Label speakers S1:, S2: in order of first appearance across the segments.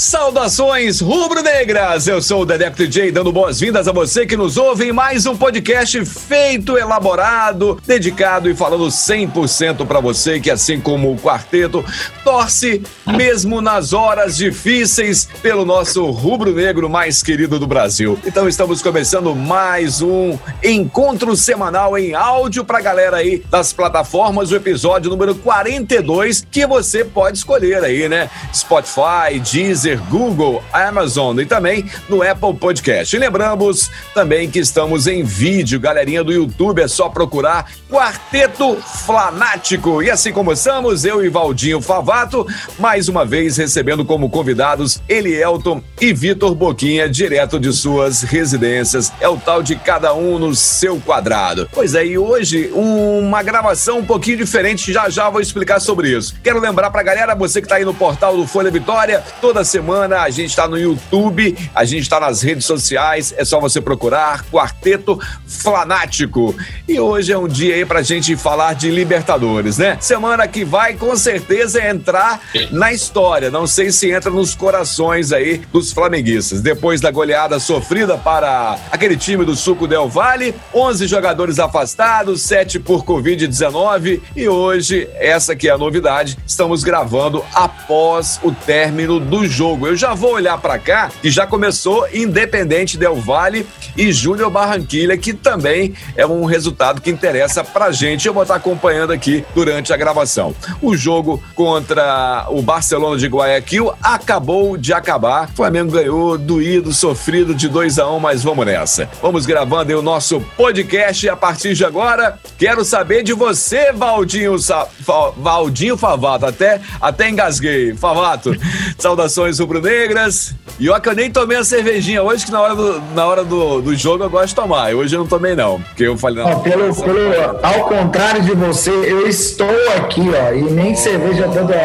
S1: Saudações rubro-negras! Eu sou o Dedé DJ dando boas-vindas a você que nos ouve em mais um podcast feito, elaborado, dedicado e falando 100% para você que, assim como o quarteto, torce mesmo nas horas difíceis pelo nosso rubro-negro mais querido do Brasil. Então estamos começando mais um encontro semanal em áudio pra galera aí das plataformas, o episódio número 42 que você pode escolher aí, né? Spotify, Deezer, Deezer, Google, Amazon e também no Apple Podcast. E lembramos também que estamos em vídeo, galerinha do YouTube, é só procurar Quarteto Flanático. E assim começamos, eu e Valdinho Favato, mais uma vez recebendo como convidados Elielton e Vitor Boquinha, direto de suas residências. É o tal de cada um no seu quadrado. Pois é, e hoje uma gravação um pouquinho diferente, já já vou explicar sobre isso. Quero lembrar pra galera, você que tá aí no portal do Folha Vitória, toda semana semana. A gente está no YouTube, a gente está nas redes sociais. É só você procurar Quarteto Flanático. E hoje é um dia aí para a gente falar de Libertadores, né? Semana que vai com certeza entrar na história. Não sei se entra nos corações aí dos flamenguistas. Depois da goleada sofrida para aquele time do Suco Del Valle, 11 jogadores afastados, 7 por Covid-19 e hoje essa que é a novidade. Estamos gravando após o término do jogo jogo. Eu já vou olhar para cá, que já começou Independente Del Vale e Júnior Barranquilha, que também é um resultado que interessa pra gente. Eu vou estar acompanhando aqui durante a gravação. O jogo contra o Barcelona de Guayaquil acabou de acabar. O Flamengo ganhou, doído, sofrido de 2 a 1 um, mas vamos nessa. Vamos gravando aí o nosso podcast a partir de agora. Quero saber de você, Valdinho, Sa... Valdinho Favato. Até, até engasguei. Favato, saudações rubro-negras. E ó, que eu nem tomei a cervejinha hoje, que na hora do, na hora do, do jogo eu gosto de tomar. Hoje eu não tomei, não. Porque eu falei, não.
S2: Ó, pelo, pelo, ao contrário de você, eu estou aqui, ó, e nem oh. cerveja toda.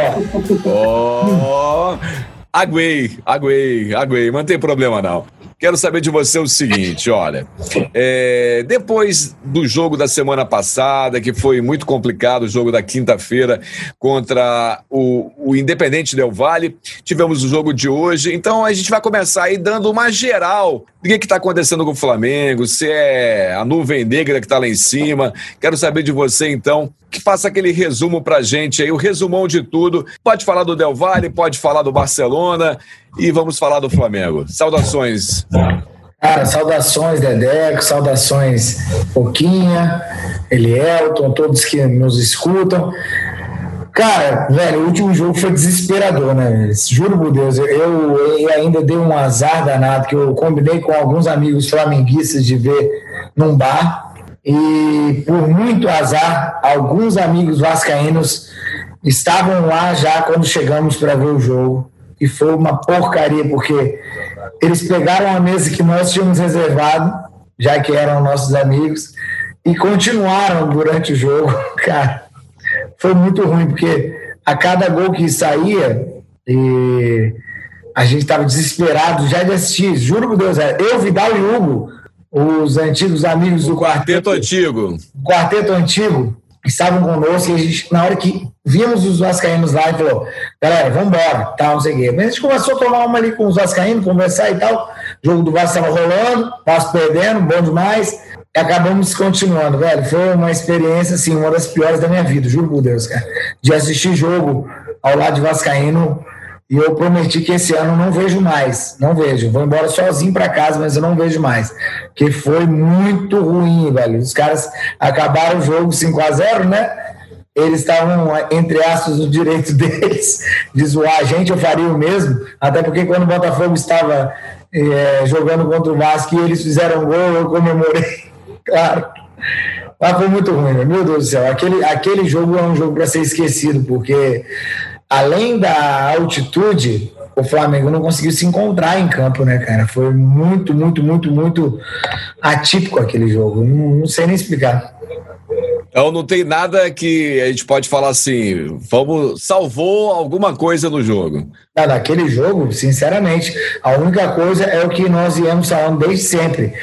S1: Ó. Oh. Aguei, aguei, aguei, mas não tem problema não. Quero saber de você o seguinte: olha, é, depois do jogo da semana passada, que foi muito complicado, o jogo da quinta-feira contra o, o Independente Del Vale, tivemos o jogo de hoje, então a gente vai começar aí dando uma geral do que está acontecendo com o Flamengo, se é a nuvem negra que está lá em cima. Quero saber de você, então, faça aquele resumo para gente aí, o resumão de tudo. Pode falar do Del Valle, pode falar do Barcelona e vamos falar do Flamengo. Saudações.
S2: Cara, saudações, Dedeco, saudações, Pouquinha, Elielton, todos que nos escutam. Cara, velho, o último jogo foi desesperador, né? Juro por Deus, eu, eu ainda dei um azar danado, que eu combinei com alguns amigos flamenguistas de ver num bar. E por muito azar, alguns amigos vascaínos estavam lá já quando chegamos para ver o jogo. E foi uma porcaria, porque eles pegaram a mesa que nós tínhamos reservado, já que eram nossos amigos, e continuaram durante o jogo. Cara, foi muito ruim, porque a cada gol que saía, a gente estava desesperado já de assistir. Juro por Deus, é, eu, Vidal e Hugo, os antigos amigos do quarteto.
S1: Quarteto antigo.
S2: Quarteto antigo, estavam conosco e a gente, na hora que vimos os vascaínos lá, e falou, galera, vamos embora, tal, não sei o quê. Mas a gente começou a tomar uma ali com os vascaínos, conversar e tal. O jogo do Vasco estava rolando, Vasco perdendo, bom demais acabamos continuando, velho. Foi uma experiência, assim, uma das piores da minha vida, juro por Deus, cara. De assistir jogo ao lado de Vascaíno. E eu prometi que esse ano não vejo mais. Não vejo. Vou embora sozinho para casa, mas eu não vejo mais. Que foi muito ruim, velho. Os caras acabaram o jogo 5 a 0 né? Eles estavam, entre aspas, no direito deles de zoar a gente. Eu faria o mesmo. Até porque quando o Botafogo estava é, jogando contra o Vasco e eles fizeram gol, eu comemorei Claro. Mas foi muito ruim, meu Deus do céu. Aquele, aquele jogo é um jogo para ser esquecido, porque além da altitude, o Flamengo não conseguiu se encontrar em campo, né, cara? Foi muito, muito, muito, muito atípico aquele jogo. Não, não sei nem explicar.
S1: Então não tem nada que a gente pode falar assim, vamos, salvou alguma coisa no jogo.
S2: Naquele jogo, sinceramente, a única coisa é o que nós viemos falando desde sempre.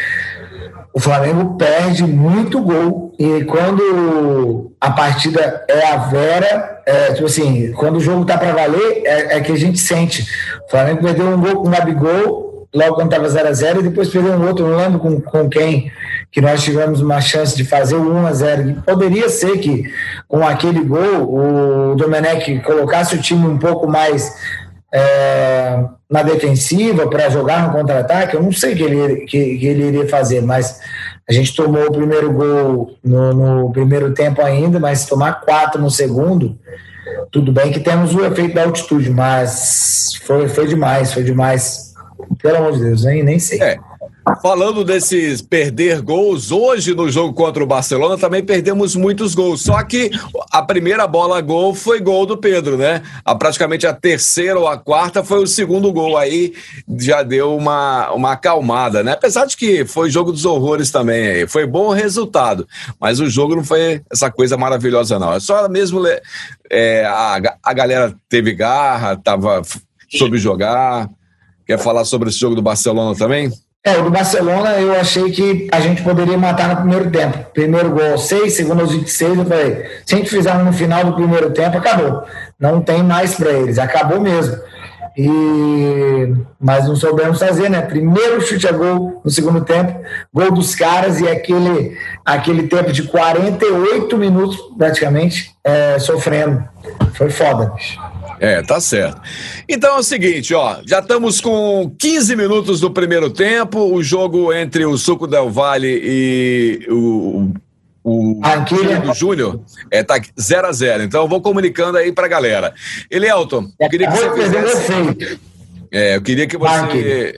S2: O Flamengo perde muito gol e quando a partida é a Vera, é, tipo assim, quando o jogo tá para valer, é, é, que a gente sente. O Flamengo perdeu um gol com o Gabigol, logo quando tava 0 a 0 e depois perdeu um outro, não lembro com, com quem, que nós tivemos uma chance de fazer o 1 a 0 Poderia ser que com aquele gol o Domenech colocasse o time um pouco mais é, na defensiva para jogar no contra-ataque. Eu não sei o que ele, que, que, ele iria fazer, mas a gente tomou o primeiro gol no, no primeiro tempo ainda, mas tomar quatro no segundo. Tudo bem que temos o efeito da altitude, mas foi, foi demais, foi demais. Pelo amor de Deus, nem, nem sei.
S1: É. Falando desses perder gols, hoje no jogo contra o Barcelona também perdemos muitos gols. Só que a primeira bola gol foi gol do Pedro, né? A, praticamente a terceira ou a quarta foi o segundo gol. Aí já deu uma, uma acalmada, né? Apesar de que foi jogo dos horrores também aí. Foi bom o resultado, mas o jogo não foi essa coisa maravilhosa, não. É só mesmo é, a, a galera teve garra, tava soube jogar. Quer falar sobre esse jogo do Barcelona também?
S2: É, o do Barcelona eu achei que a gente poderia matar no primeiro tempo. Primeiro gol aos 6, segundo aos 26, eu falei, se a gente fizer no final do primeiro tempo, acabou. Não tem mais para eles, acabou mesmo. E mas não soubemos fazer, né? Primeiro chute a gol no segundo tempo, gol dos caras e aquele aquele tempo de 48 minutos praticamente é, sofrendo. Foi foda, bicho.
S1: É, tá certo. Então é o seguinte, ó, já estamos com 15 minutos do primeiro tempo, o jogo entre o Suco Del Valle e o o do Júnior é, tá 0 a 0 Então eu vou comunicando aí pra galera. Elielton, eu queria que você fizesse. É, eu queria que você.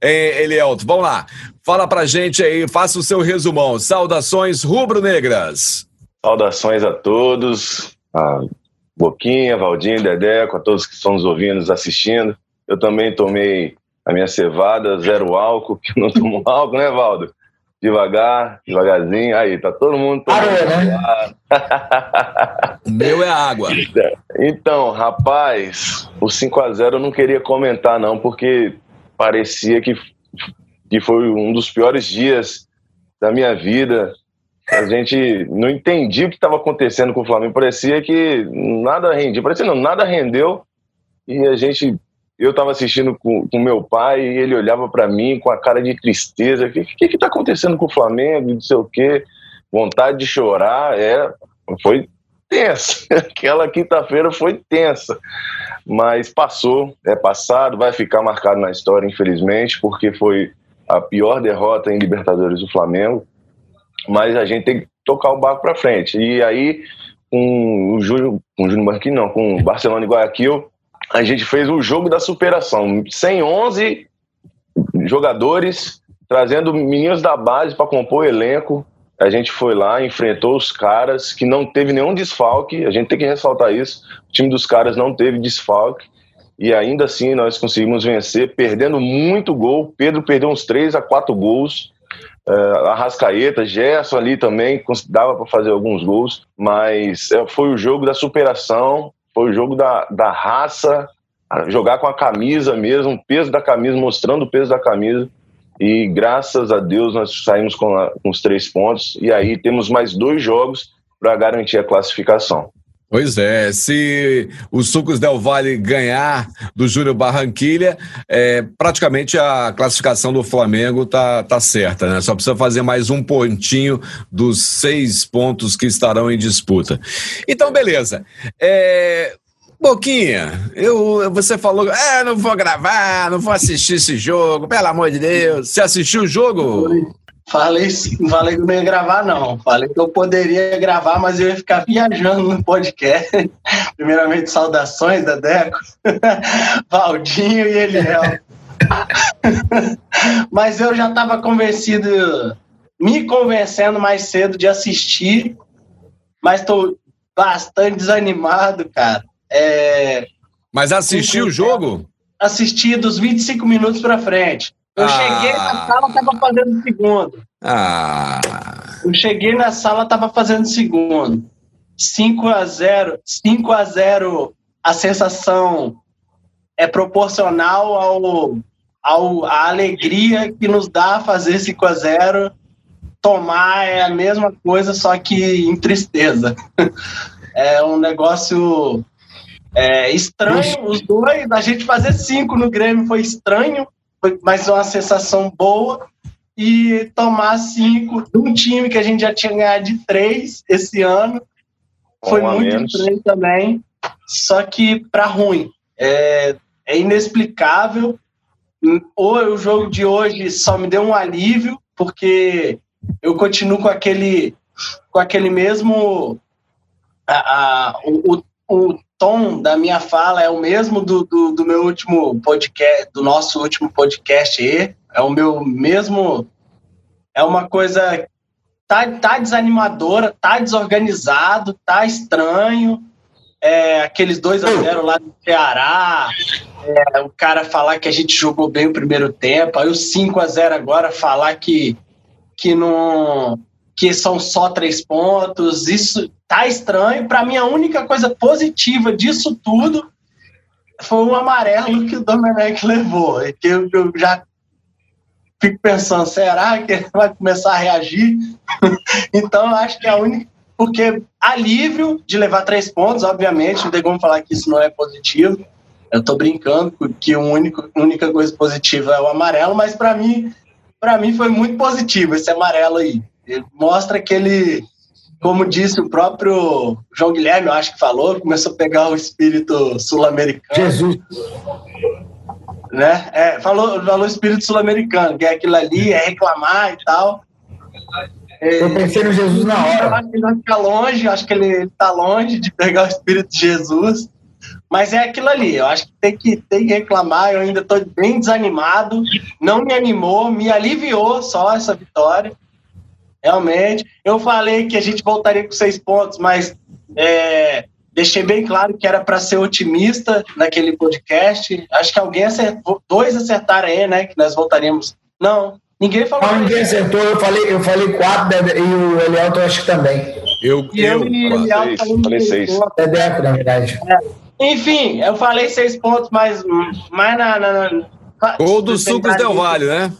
S1: É, Elielton, vamos lá. Fala pra gente aí, faça o seu resumão. Saudações rubro-negras.
S3: Saudações a todos. Ah, Boquinha, Valdinho, Dedeco, a todos que estão nos ouvindo, nos assistindo. Eu também tomei a minha cevada, zero álcool, que não tomo álcool, né, Valdo? Devagar, devagarzinho. Aí, tá todo mundo tomando.
S1: né? o meu é água.
S3: Então, rapaz, o 5 a 0 eu não queria comentar, não, porque parecia que, que foi um dos piores dias da minha vida a gente não entendia o que estava acontecendo com o Flamengo. Parecia que nada rendia, parecia não, nada rendeu. E a gente, eu estava assistindo com, com meu pai e ele olhava para mim com a cara de tristeza. O que está acontecendo com o Flamengo? Não sei o quê. Vontade de chorar. É, foi tensa. Aquela quinta-feira foi tensa. Mas passou, é passado, vai ficar marcado na história, infelizmente, porque foi a pior derrota em Libertadores do Flamengo mas a gente tem que tocar o barco para frente. E aí, com o Júlio, com o Júlio Marquinhos, não, com o Barcelona e Guayaquil, a gente fez o jogo da superação. 111 jogadores, trazendo meninos da base para compor o elenco. A gente foi lá, enfrentou os caras, que não teve nenhum desfalque, a gente tem que ressaltar isso. O time dos caras não teve desfalque. E ainda assim nós conseguimos vencer, perdendo muito gol. Pedro perdeu uns 3 a 4 gols uh, Arrascaeta, Gerson ali também, dava para fazer alguns gols, mas uh, foi o jogo da superação, foi o jogo da, da raça, jogar com a camisa mesmo, o peso da camisa, mostrando o peso da camisa. E graças a Deus nós saímos com, a, com os três pontos, e aí temos mais dois jogos para garantir a classificação.
S1: Pois é, se o Sucos Del Valle ganhar do Júnior Barranquilha, é, praticamente a classificação do Flamengo tá, tá certa, né? Só precisa fazer mais um pontinho dos seis pontos que estarão em disputa. Então, beleza. É, Boquinha, eu, você falou, é, não vou gravar, não vou assistir esse jogo, pelo amor de Deus. Você assistiu o jogo?
S4: Falei, falei que não ia gravar, não. Falei que eu poderia gravar, mas eu ia ficar viajando no podcast. Primeiramente, saudações da Deco, Valdinho e Eliel. mas eu já estava convencido, me convencendo mais cedo de assistir, mas estou bastante desanimado, cara. É...
S1: Mas assistiu o jogo?
S4: Assisti dos 25 minutos para frente. Eu ah. cheguei na sala, tava fazendo segundo.
S1: Ah.
S4: Eu cheguei na sala, tava fazendo segundo. 5 a 0 5 a 0 a sensação é proporcional ao, ao a alegria que nos dá fazer 5 a 0 tomar é a mesma coisa só que em tristeza é um negócio é, estranho os dois a gente fazer cinco no Grêmio foi estranho foi, mas uma sensação boa e tomar cinco de um time que a gente já tinha ganhado de três esse ano foi um muito estranho também, só que para ruim. É, é inexplicável. Ou o jogo de hoje só me deu um alívio, porque eu continuo com aquele, com aquele mesmo. A, a, o, o tom da minha fala é o mesmo do, do, do, meu último podcast, do nosso último podcast aí. É o meu mesmo. É uma coisa tá, tá desanimadora, tá desorganizado, tá estranho. É, aqueles 2 a 0 lá do Ceará, é, o cara falar que a gente jogou bem o primeiro tempo, aí o 5 a 0 agora falar que, que não que são só três pontos, isso tá estranho. Para mim, a única coisa positiva disso tudo foi o amarelo que o Domenech levou, que eu, eu já fico pensando, será que ele vai começar a reagir? então, eu acho que é a única. Porque alívio de levar três pontos, obviamente, não tem como falar que isso não é positivo. Eu estou brincando que a única coisa positiva é o amarelo, mas para mim, para mim foi muito positivo esse amarelo aí. Mostra que ele, como disse o próprio João Guilherme, eu acho que falou, começou a pegar o espírito sul-americano.
S2: Jesus
S4: né? É, falou, falou espírito sul-americano, que é aquilo ali, é reclamar e tal.
S2: Eu pensei no Jesus na hora.
S4: Eu acho que ele vai ficar longe, acho que ele está longe de pegar o espírito de Jesus. Mas é aquilo ali, eu acho que tem que, tem que reclamar. Eu ainda estou bem desanimado, não me animou, me aliviou só essa vitória. Realmente. Eu falei que a gente voltaria com seis pontos, mas é, Deixei bem claro que era para ser otimista naquele podcast. Acho que alguém acertou, dois acertaram aí, né? Que nós voltaríamos. Não, ninguém falou.
S2: Não, ninguém acertou. Eu falei, eu falei quatro e o Elielto acho que também.
S1: Eu,
S4: e eu, eu e o Elielto
S1: falei seis.
S2: Dedeco, na verdade.
S4: É. Enfim, eu falei seis pontos, mas mais na. na, na
S1: Gol do Sucos Del Vale, né?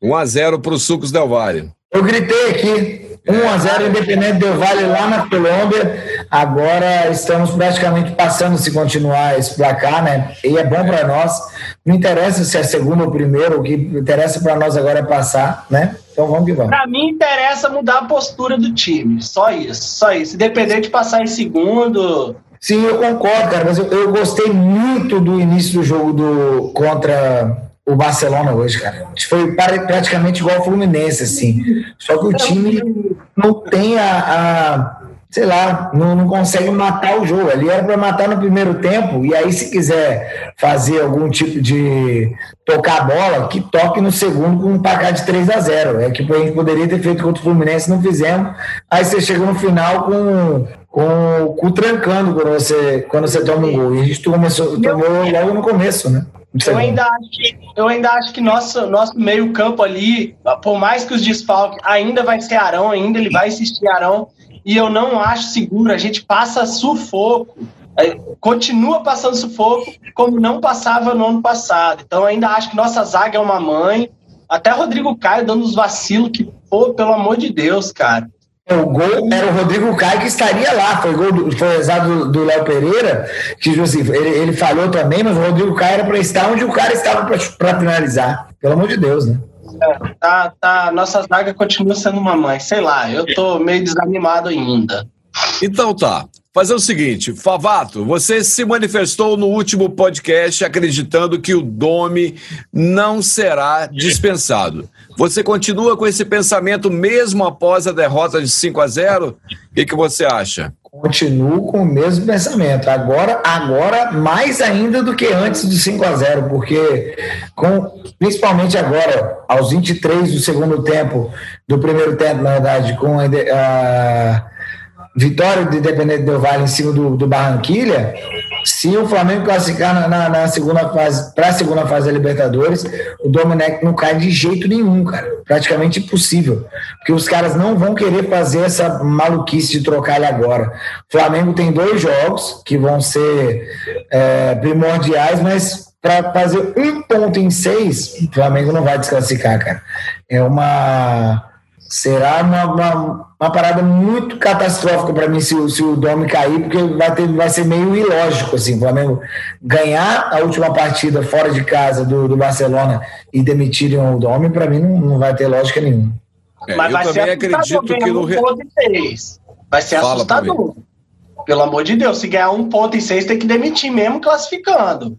S1: 1x0 para o Sucos Del Vale.
S2: Eu gritei aqui. 1 a 0 Independente Del Vale lá na Colômbia. Agora estamos praticamente passando se continuar esse placar, né? E é bom para nós. Não interessa se é segundo ou primeiro, o que interessa para nós agora é passar, né? Então vamos que vamos.
S4: Para mim interessa mudar a postura do time, só isso, só isso. Independente de passar em segundo,
S2: Sim, eu concordo, cara, mas eu, eu, gostei muito do início do jogo do contra o Barcelona hoje, cara. Foi praticamente igual ao Fluminense, assim. Só que o time não tem a. a sei lá, não, não, consegue matar o jogo. Ali era para matar no primeiro tempo, e aí, se quiser fazer algum tipo de tocar a bola, que toque no segundo com um placar de 3 a 0 É que a gente poderia ter feito contra o Fluminense, não fizemos. Aí você chega no final com, com o cu trancando quando você, quando você toma um gol. E a gente começou, tomou logo no começo, né?
S4: Eu ainda, acho, eu ainda acho que nosso, nosso meio-campo ali, por mais que os desfalques, ainda vai ser Arão, ainda ele vai assistir Arão, e eu não acho seguro. A gente passa sufoco, é, continua passando sufoco, como não passava no ano passado. Então, ainda acho que nossa zaga é uma mãe. Até Rodrigo Caio dando os vacilos que, pô, pelo amor de Deus, cara.
S2: O gol era o Rodrigo Caio que estaria lá. Foi gol do, foi exato do Léo Pereira, que tipo assim, ele, ele falhou também, mas o Rodrigo Caio era para estar onde o cara estava para finalizar. Pelo amor de Deus, né?
S4: É, tá, tá, nossa zaga continua sendo uma mãe. Sei lá, eu tô meio desanimado ainda.
S1: Então tá. Fazer o seguinte, Favato, você se manifestou no último podcast acreditando que o Domi não será dispensado. Você continua com esse pensamento mesmo após a derrota de 5 a 0? O que, que você acha?
S2: Continuo com o mesmo pensamento. Agora, agora mais ainda do que antes do 5 a 0, porque com, principalmente agora, aos 23 do segundo tempo, do primeiro tempo, na verdade, com a, a vitória do Independente Del Vale em cima do, do Barranquilha, se o Flamengo classificar na, na, na segunda fase, para a segunda fase da Libertadores, o Domenech não cai de jeito nenhum, cara. Praticamente impossível. Porque os caras não vão querer fazer essa maluquice de trocar ele agora. O Flamengo tem dois jogos que vão ser é, primordiais, mas para fazer um ponto em seis, o Flamengo não vai desclassificar, cara. É uma será uma, uma, uma, parada muito catastrófica para mim se, se o Domi cair, porque vai, ter, vai ser meio ilógico assim, o Flamengo ganhar a última partida fora de casa do, do Barcelona e demitirem o Domi, para mim não, não vai ter lógica nenhuma.
S1: É, Mas eu também acredito que no
S4: Vai ser Fala assustador. Pelo amor de Deus, se ganhar um ponto e seis, tem que demitir mesmo classificando.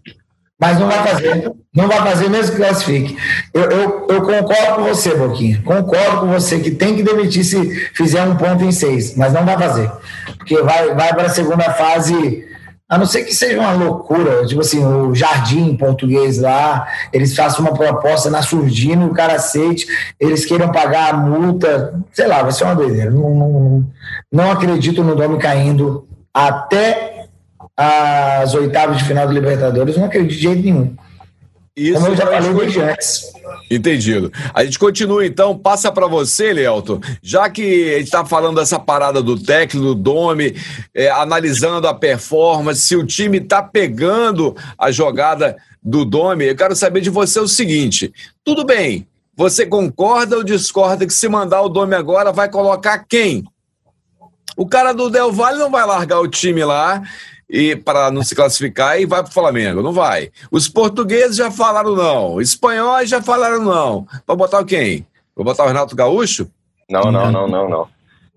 S2: Mas não vai fazer. Não vai fazer mesmo que classifique. Eu, eu, eu, concordo com você, Boquinha. Concordo com você que tem que demitir se fizer um ponto em seis, mas não vai fazer. Porque vai, vai para a segunda fase, a não ser que seja uma loucura, tipo assim, o Jardim português lá, eles façam uma proposta na surdina, o cara aceite, eles queiram pagar a multa, sei lá, vai ser uma doideira. Não, não, não acredito no nome caindo até as oitavas de final do Libertadores, não acredito de jeito nenhum.
S1: Isso Como eu já falei desde antes. Entendido. A gente continua então, passa para você, Leelton, já que a gente está falando dessa parada do técnico, do Dome, é, analisando a performance, se o time está pegando a jogada do Dome, eu quero saber de você o seguinte: tudo bem, você concorda ou discorda que se mandar o Dome agora vai colocar quem? O cara do Del Valle não vai largar o time lá e para não se classificar e vai para o Flamengo. Não vai. Os portugueses já falaram não. Espanhóis já falaram não. Vai botar quem? Vou botar o Renato Gaúcho?
S3: Não, não, não, não, não.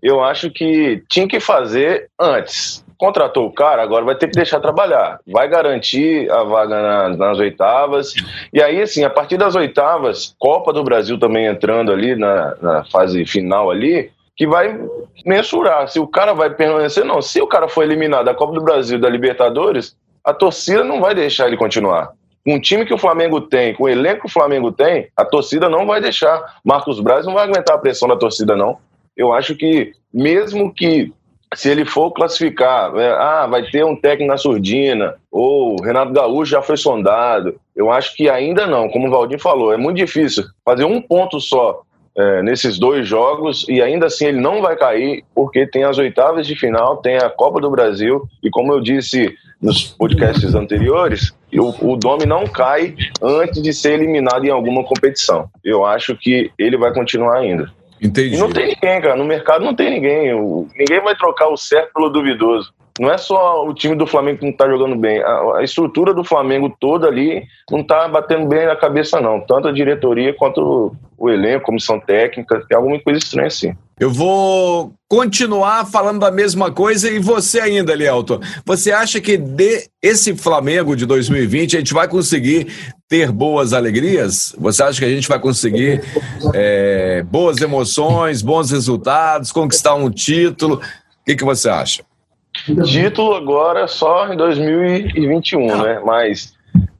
S3: Eu acho que tinha que fazer antes. Contratou o cara, agora vai ter que deixar trabalhar. Vai garantir a vaga nas, nas oitavas. E aí, assim, a partir das oitavas, Copa do Brasil também entrando ali na, na fase final ali, que vai mensurar se o cara vai permanecer não. Se o cara for eliminado da Copa do Brasil, da Libertadores, a torcida não vai deixar ele continuar. Com o time que o Flamengo tem, com o elenco que o Flamengo tem, a torcida não vai deixar. Marcos Braz não vai aguentar a pressão da torcida, não. Eu acho que, mesmo que se ele for classificar, é, ah, vai ter um técnico na surdina, ou Renato Gaúcho já foi sondado. Eu acho que ainda não, como o Valdir falou, é muito difícil fazer um ponto só é, nesses dois jogos e ainda assim ele não vai cair porque tem as oitavas de final, tem a Copa do Brasil e como eu disse nos podcasts anteriores, o, o Domi não cai antes de ser eliminado em alguma competição. Eu acho que ele vai continuar ainda.
S1: Entendi.
S3: E não tem ninguém, cara. No mercado não tem ninguém. O, ninguém vai trocar o certo pelo duvidoso não é só o time do Flamengo que não está jogando bem. A, a, estrutura do Flamengo toda ali não está batendo bem na cabeça, não. Tanto a diretoria quanto o, elenco, comissão técnica, tem alguma coisa estranha assim.
S1: Eu vou continuar falando da mesma coisa e você ainda, Lielton. Você acha que de esse Flamengo de 2020 a gente vai conseguir ter boas alegrias? Você acha que a gente vai conseguir é, boas emoções, bons resultados, conquistar um título? O que, que você acha?
S3: Título agora só em 2021, né? Mas,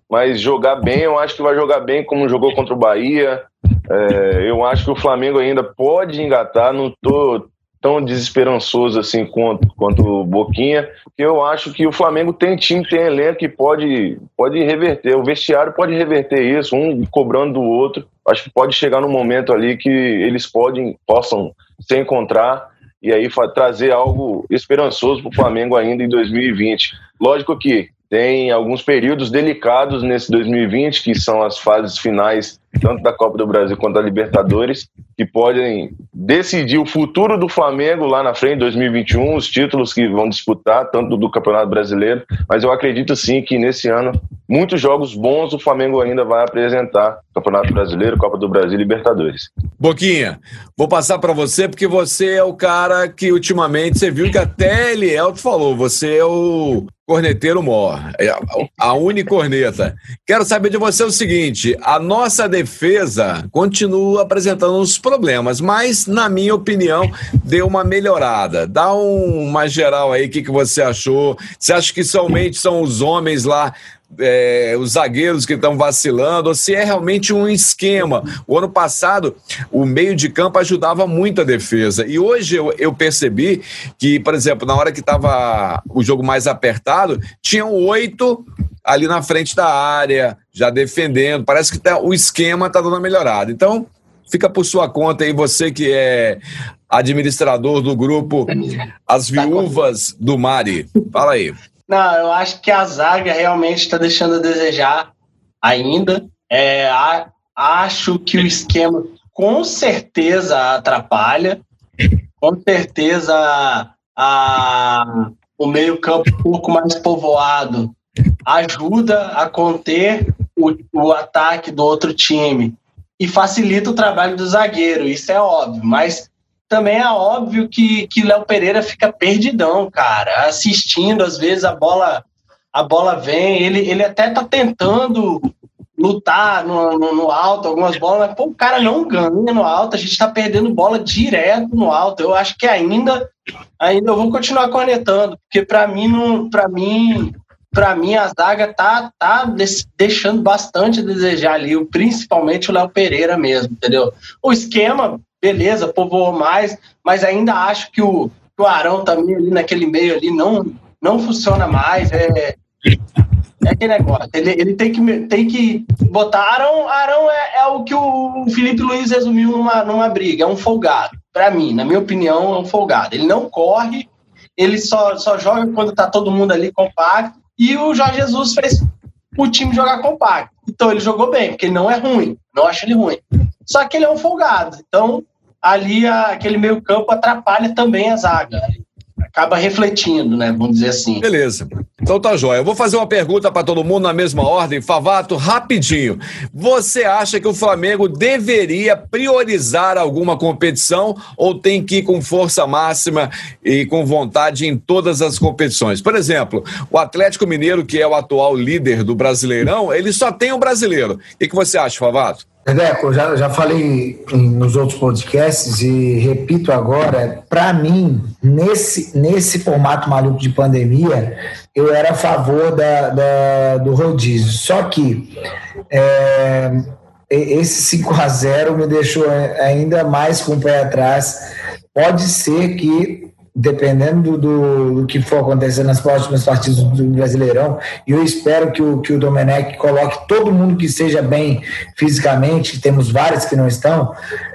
S3: mas jogar bem, eu acho que vai jogar bem como jogou contra o Bahia. É, eu acho que o Flamengo ainda pode engatar, não tô tão desesperançoso assim quanto, quanto o Boquinha, eu acho que o Flamengo tem time, tem elenco que pode, pode reverter, o vestiário pode reverter isso, um cobrando do outro. Acho que pode chegar no momento ali que eles podem, possam se encontrar e aí trazer algo esperançoso para o Flamengo ainda em 2020. Lógico que tem alguns períodos delicados nesse 2020, que são as fases finais, tanto da Copa do Brasil quanto da Libertadores, que podem decidir o futuro do Flamengo lá na frente, 2021, os títulos que vão disputar, tanto do Campeonato Brasileiro. Mas eu acredito sim que nesse ano, muitos jogos bons o Flamengo ainda vai apresentar: Campeonato Brasileiro, Copa do Brasil e Libertadores.
S1: Boquinha, vou passar para você, porque você é o cara que ultimamente você viu que até Elielto falou, você é o corneteiro mor, é a unicorneta. Quero saber de você o seguinte: a nossa defesa continua apresentando uns problemas, mas, na minha opinião, deu uma melhorada. Dá um, uma geral aí, o que, que você achou? Você acha que somente são os homens lá é, os zagueiros que estão vacilando, ou se é realmente um esquema. O ano passado, o meio de campo ajudava muito a defesa. E hoje eu, eu percebi que, por exemplo, na hora que estava o jogo mais apertado, tinham oito ali na frente da área, já defendendo. Parece que tá, o esquema está dando uma melhorada. Então, fica por sua conta aí, você que é administrador do grupo As Viúvas do Mari. Fala aí.
S4: Não, eu acho que a zaga realmente está deixando a desejar ainda. É, a, acho que o esquema com certeza atrapalha, com certeza a, o meio-campo um pouco mais povoado ajuda a conter o, o ataque do outro time e facilita o trabalho do zagueiro, isso é óbvio, mas também é óbvio que que Léo Pereira fica perdidão, cara, assistindo às vezes a bola a bola vem, ele, ele até tá tentando lutar no, no, no, alto algumas bolas, mas pô, o cara não ganha no alto, a gente tá perdendo bola direto no alto. Eu acho que ainda ainda eu vou continuar conectando, porque para mim não para mim para mim a zaga tá tá deixando bastante a desejar ali, principalmente o Léo Pereira mesmo, entendeu? O esquema beleza, povoou mais, mas ainda acho que o, que o Arão também ali naquele meio ali não, não funciona mais. É, é aquele negócio. Ele, ele tem, que, tem que botar. Arão, Arão é, é o que o Felipe Luiz resumiu numa, numa briga, é um folgado. Para mim, na minha opinião, é um folgado. Ele não corre, ele só, só joga quando tá todo mundo ali compacto. E o Jorge Jesus fez o time jogar compacto. Então ele jogou bem, porque ele não é ruim. Não acho ele ruim. Só que ele é um folgado. Então, ali a, aquele meio campo atrapalha também a zaga. Acaba refletindo, né? Vamos dizer assim.
S1: Beleza. Então tá jóia. Eu vou fazer uma pergunta para todo mundo na mesma ordem. Favato, rapidinho. Você acha que o Flamengo deveria priorizar alguma competição ou tem que ir com força máxima e com vontade em todas as competições? Por exemplo, o Atlético Mineiro, que é o atual líder do Brasileirão, ele só tem o brasileiro. O que você acha, Favato?
S2: Redeco, já, já falei nos outros podcasts e repito agora, para mim, nesse, nesse formato maluco de pandemia, eu era a favor da, da do rodízio. Só que é, esse 5 a 0 me deixou ainda mais com o pé atrás. Pode ser que dependendo do, do, que for acontecer nas próximas partidas do Brasileirão, e eu espero que o, que o Domenech coloque todo mundo que esteja bem fisicamente, temos vários que não estão,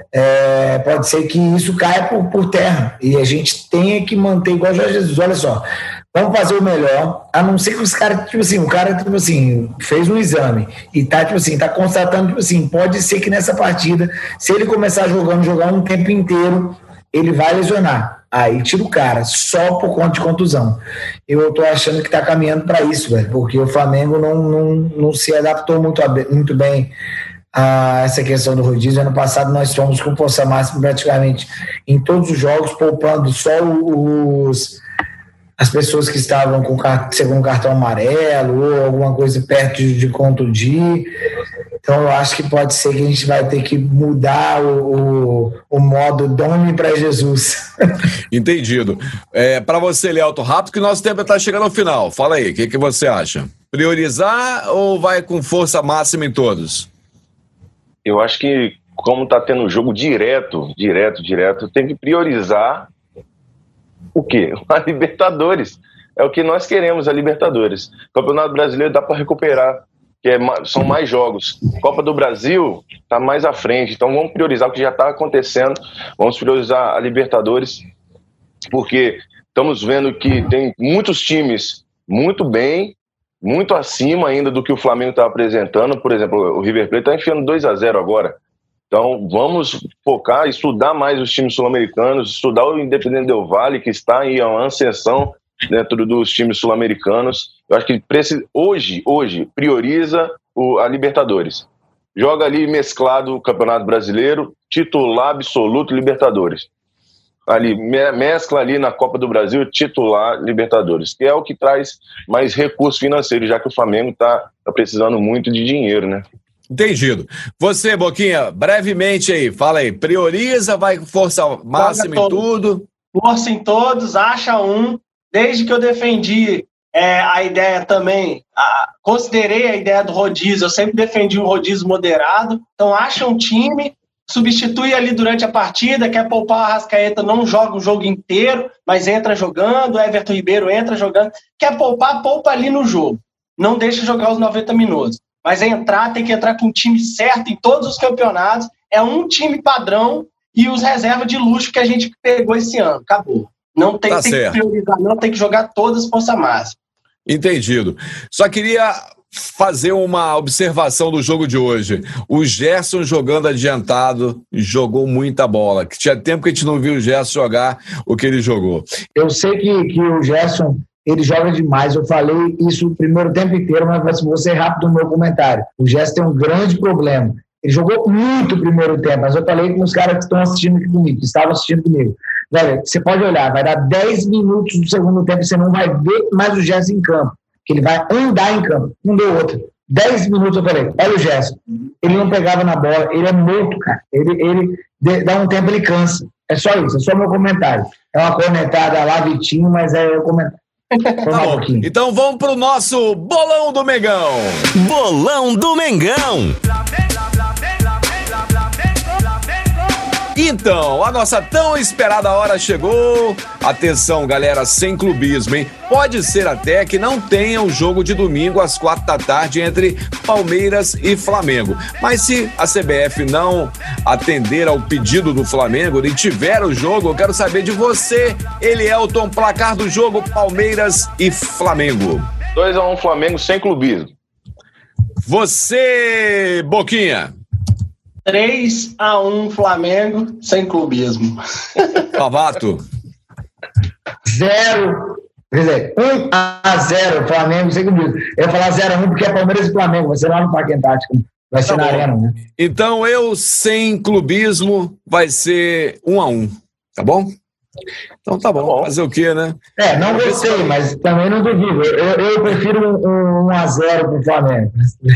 S2: é, pode ser que isso caia por, por terra, e a gente tenha que manter igual o Jorge Jesus, olha só, vamos fazer o melhor, a não ser que os caras, tipo assim, o cara, tipo assim, fez um exame e tá, tipo assim, tá constatando, tipo assim, pode ser que nessa partida, se ele começar jogando, jogar um tempo inteiro, ele vai lesionar. Aí tira o cara, só por conta de contusão. Eu tô achando que tá caminhando para isso, velho, porque o Flamengo não, não, não se adaptou muito, muito bem a essa questão do rodízio. Ano passado nós fomos com força máxima praticamente em todos os jogos, poupando só os as pessoas que estavam com segundo cartão amarelo ou alguma coisa perto de, de contundir. Então eu acho que pode ser que a gente vai ter que mudar o, o, o modo Dome para Jesus.
S1: Entendido. É, para você, Lealto, rápido que nosso tempo está chegando ao final. Fala aí, o que, que você acha? Priorizar ou vai com força máxima em todos?
S3: Eu acho que como está tendo jogo direto, direto, direto, tem que priorizar o quê? A Libertadores. É o que nós queremos, a Libertadores. O Campeonato Brasileiro dá para recuperar, que é, são mais jogos. Copa do Brasil está mais à frente, então vamos priorizar o que já está acontecendo, vamos priorizar a Libertadores, porque estamos vendo que tem muitos times muito bem, muito acima ainda do que o Flamengo está apresentando. Por exemplo, o River Plate está enfiando 2 a 0 agora. Então, vamos focar, estudar mais os times sul-americanos, estudar o Independente Del Vale, que está em ascensão dentro dos times sul-americanos. Eu acho que precisa, hoje, hoje, prioriza o, a Libertadores. Joga ali mesclado o Campeonato Brasileiro, titular absoluto Libertadores. Ali, me, mescla ali na Copa do Brasil, titular Libertadores, que é o que traz mais recurso financeiro, já que o Flamengo está tá precisando muito de dinheiro, né?
S1: Entendido. Você, Boquinha, brevemente aí, fala aí. Prioriza, vai com força máxima em tudo.
S4: Força em todos, acha um. Desde que eu defendi é, a ideia também, a, considerei a ideia do rodízio, eu sempre defendi um rodízio moderado. Então, acha um time, substitui ali durante a partida, quer poupar a Rascaeta, não joga o jogo inteiro, mas entra jogando, Everton Ribeiro entra jogando. Quer poupar, poupa ali no jogo. Não deixa jogar os 90 minutos. Mas entrar, tem que entrar com o time certo em todos os campeonatos. É um time padrão e os reservas de luxo que a gente pegou esse ano. Acabou. Não tem,
S1: Tá
S4: tem que priorizar, não, tem que jogar todas força máxima.
S1: Entendido. Só queria fazer uma observação do jogo de hoje. O Gerson jogando adiantado jogou muita bola. Que tinha tempo que a gente não viu o Gerson jogar o que ele jogou.
S2: Eu sei que, que o Gerson ele joga demais. Eu falei isso o primeiro tempo inteiro, mas vou ser rápido no meu comentário. O Gerson tem um grande problema. Ele jogou muito o primeiro tempo, mas eu falei com os caras que estão assistindo aqui comigo, que estavam assistindo comigo. Velho, você pode olhar, vai dar 10 minutos do segundo tempo e você não vai ver mais o Gerson em campo, que ele vai andar em campo. Não deu outra. 10 minutos eu falei, olha o Gerson. Ele não pegava na bola, ele é morto, cara. Ele, ele de- dá um tempo, ele cansa. É só isso, é só meu comentário. É uma cornetada lá, Vitinho, mas é o comentário.
S1: Tá
S2: um.
S1: Então vamos pro nosso bolão do Megão.
S5: Bolão do Mengão.
S1: Então, a nossa tão esperada hora chegou. Atenção, galera, sem clubismo, hein? Pode ser até que não tenha o jogo de domingo às quatro da tarde entre Palmeiras e Flamengo. Mas se a CBF não atender ao pedido do Flamengo e tiver o jogo, eu quero saber de você, Elielton, placar do jogo Palmeiras e Flamengo.
S3: 2x1 Flamengo sem clubismo.
S1: Você, Boquinha.
S4: 3 a 1 Flamengo, sem clubismo.
S1: Favato.
S2: Zero. Quer dizer, 1 a 0 Flamengo, sei que eu ia falar 0 a 1 porque é Palmeiras e Flamengo, vai ser lá no Parque Antártico. Vai ser
S1: Tá
S2: na
S1: bom.
S2: Arena, né?
S1: Então eu, sem clubismo, vai ser um a um, tá bom? Então tá bom,
S3: Tá bom.
S1: fazer o quê, né?
S2: É, não gostei, mas também não duvido. Eu, eu prefiro um, um 1 a 0 pro Flamengo.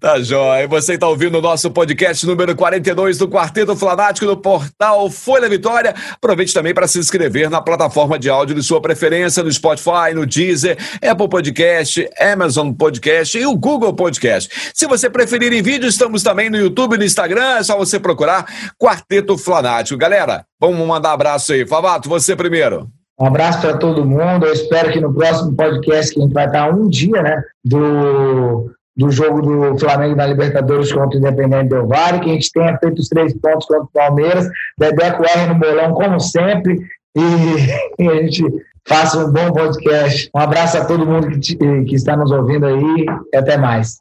S1: Tá jóia. E você está ouvindo o nosso podcast número 42 do Quarteto Flanático no portal Folha Vitória. Aproveite também para se inscrever na plataforma de áudio de sua preferência, no Spotify, no Deezer, Apple Podcast, Amazon Podcast e o Google Podcast. Se você preferir em vídeo, estamos também no YouTube e no Instagram. É só você procurar Quarteto Flanático. Galera, vamos mandar abraço aí. Favato, você primeiro.
S2: Um abraço para todo mundo. Eu espero que no próximo podcast, que a gente vai estar um dia, né, do, do jogo do Flamengo na Libertadores contra o Independente Del Valle, que a gente tenha feito os três pontos contra o Palmeiras, Bebeco R no bolão, como sempre, e, e a gente faça um bom podcast. Um abraço a todo mundo que, te- que está nos ouvindo aí e até mais.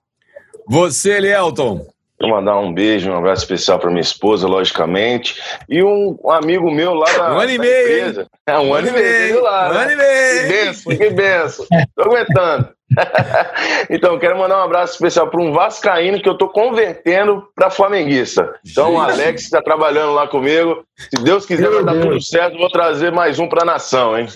S1: Você, Elielton.
S3: Vou mandar um beijo, um abraço especial para minha esposa, logicamente, e um, um amigo meu lá da,
S1: Um ano e
S3: da
S1: meio.
S3: É, um, ano e meio, lá,
S1: Um
S3: né?
S1: ano e
S3: Que
S1: meio.
S3: benção, que benção. Tô aguentando. então, quero mandar um abraço especial para um vascaíno que eu tô convertendo para flamenguista. Então, o. Alex está trabalhando lá comigo. Se Deus quiser,
S2: Meu
S3: vai dar
S2: Deus.
S3: tudo certo. Vou trazer mais um para a nação, hein?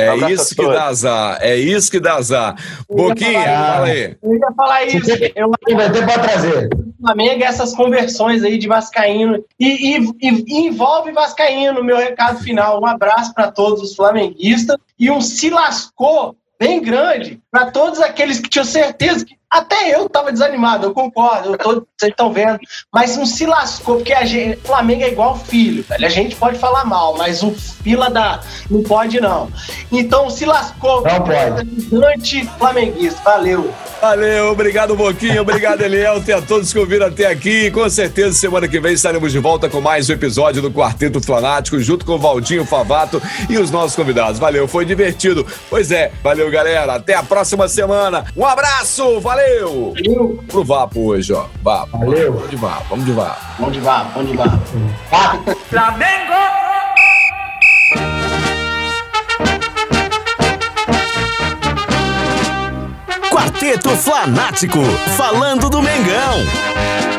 S1: É
S3: Abraço
S1: isso que dá azar. É isso que dá azar. Boquinha, fala aí.
S4: Eu ia falar isso. Eu
S2: vai ter para trazer?
S4: Flamengo, essas conversões aí de Vascaíno. E, e- e- e envolve Vascaíno, meu recado final. Um abraço para todos os flamenguistas e um se lascou bem grande para todos aqueles que tinham certeza que. Até eu estava desanimado, eu concordo, eu tô- vocês estão vendo, mas não se lascou, porque a gente, Flamengo é igual filho, velho. A gente pode falar mal, mas o fila da. Não pode, não. Então se lascou,
S2: Não pode.
S4: anti-flamenguista. Valeu.
S1: Valeu, obrigado, Boquinha, obrigado, Elielton, e a todos que ouviram até aqui. Com certeza, semana que vem estaremos de volta com mais um episódio do Quarteto Flanático, junto com o Valdinho Favato e os nossos convidados. Valeu, foi divertido. Pois é, valeu, galera. Até a próxima semana. Um abraço, valeu!
S4: Valeu.
S1: Pro Vapo hoje, ó. Vapo.
S2: Valeu.
S1: Vamos de Vapo, vamos de Vapo.
S4: Onde vá, onde vá.
S5: Quarteto Flanático, falando do Mengão.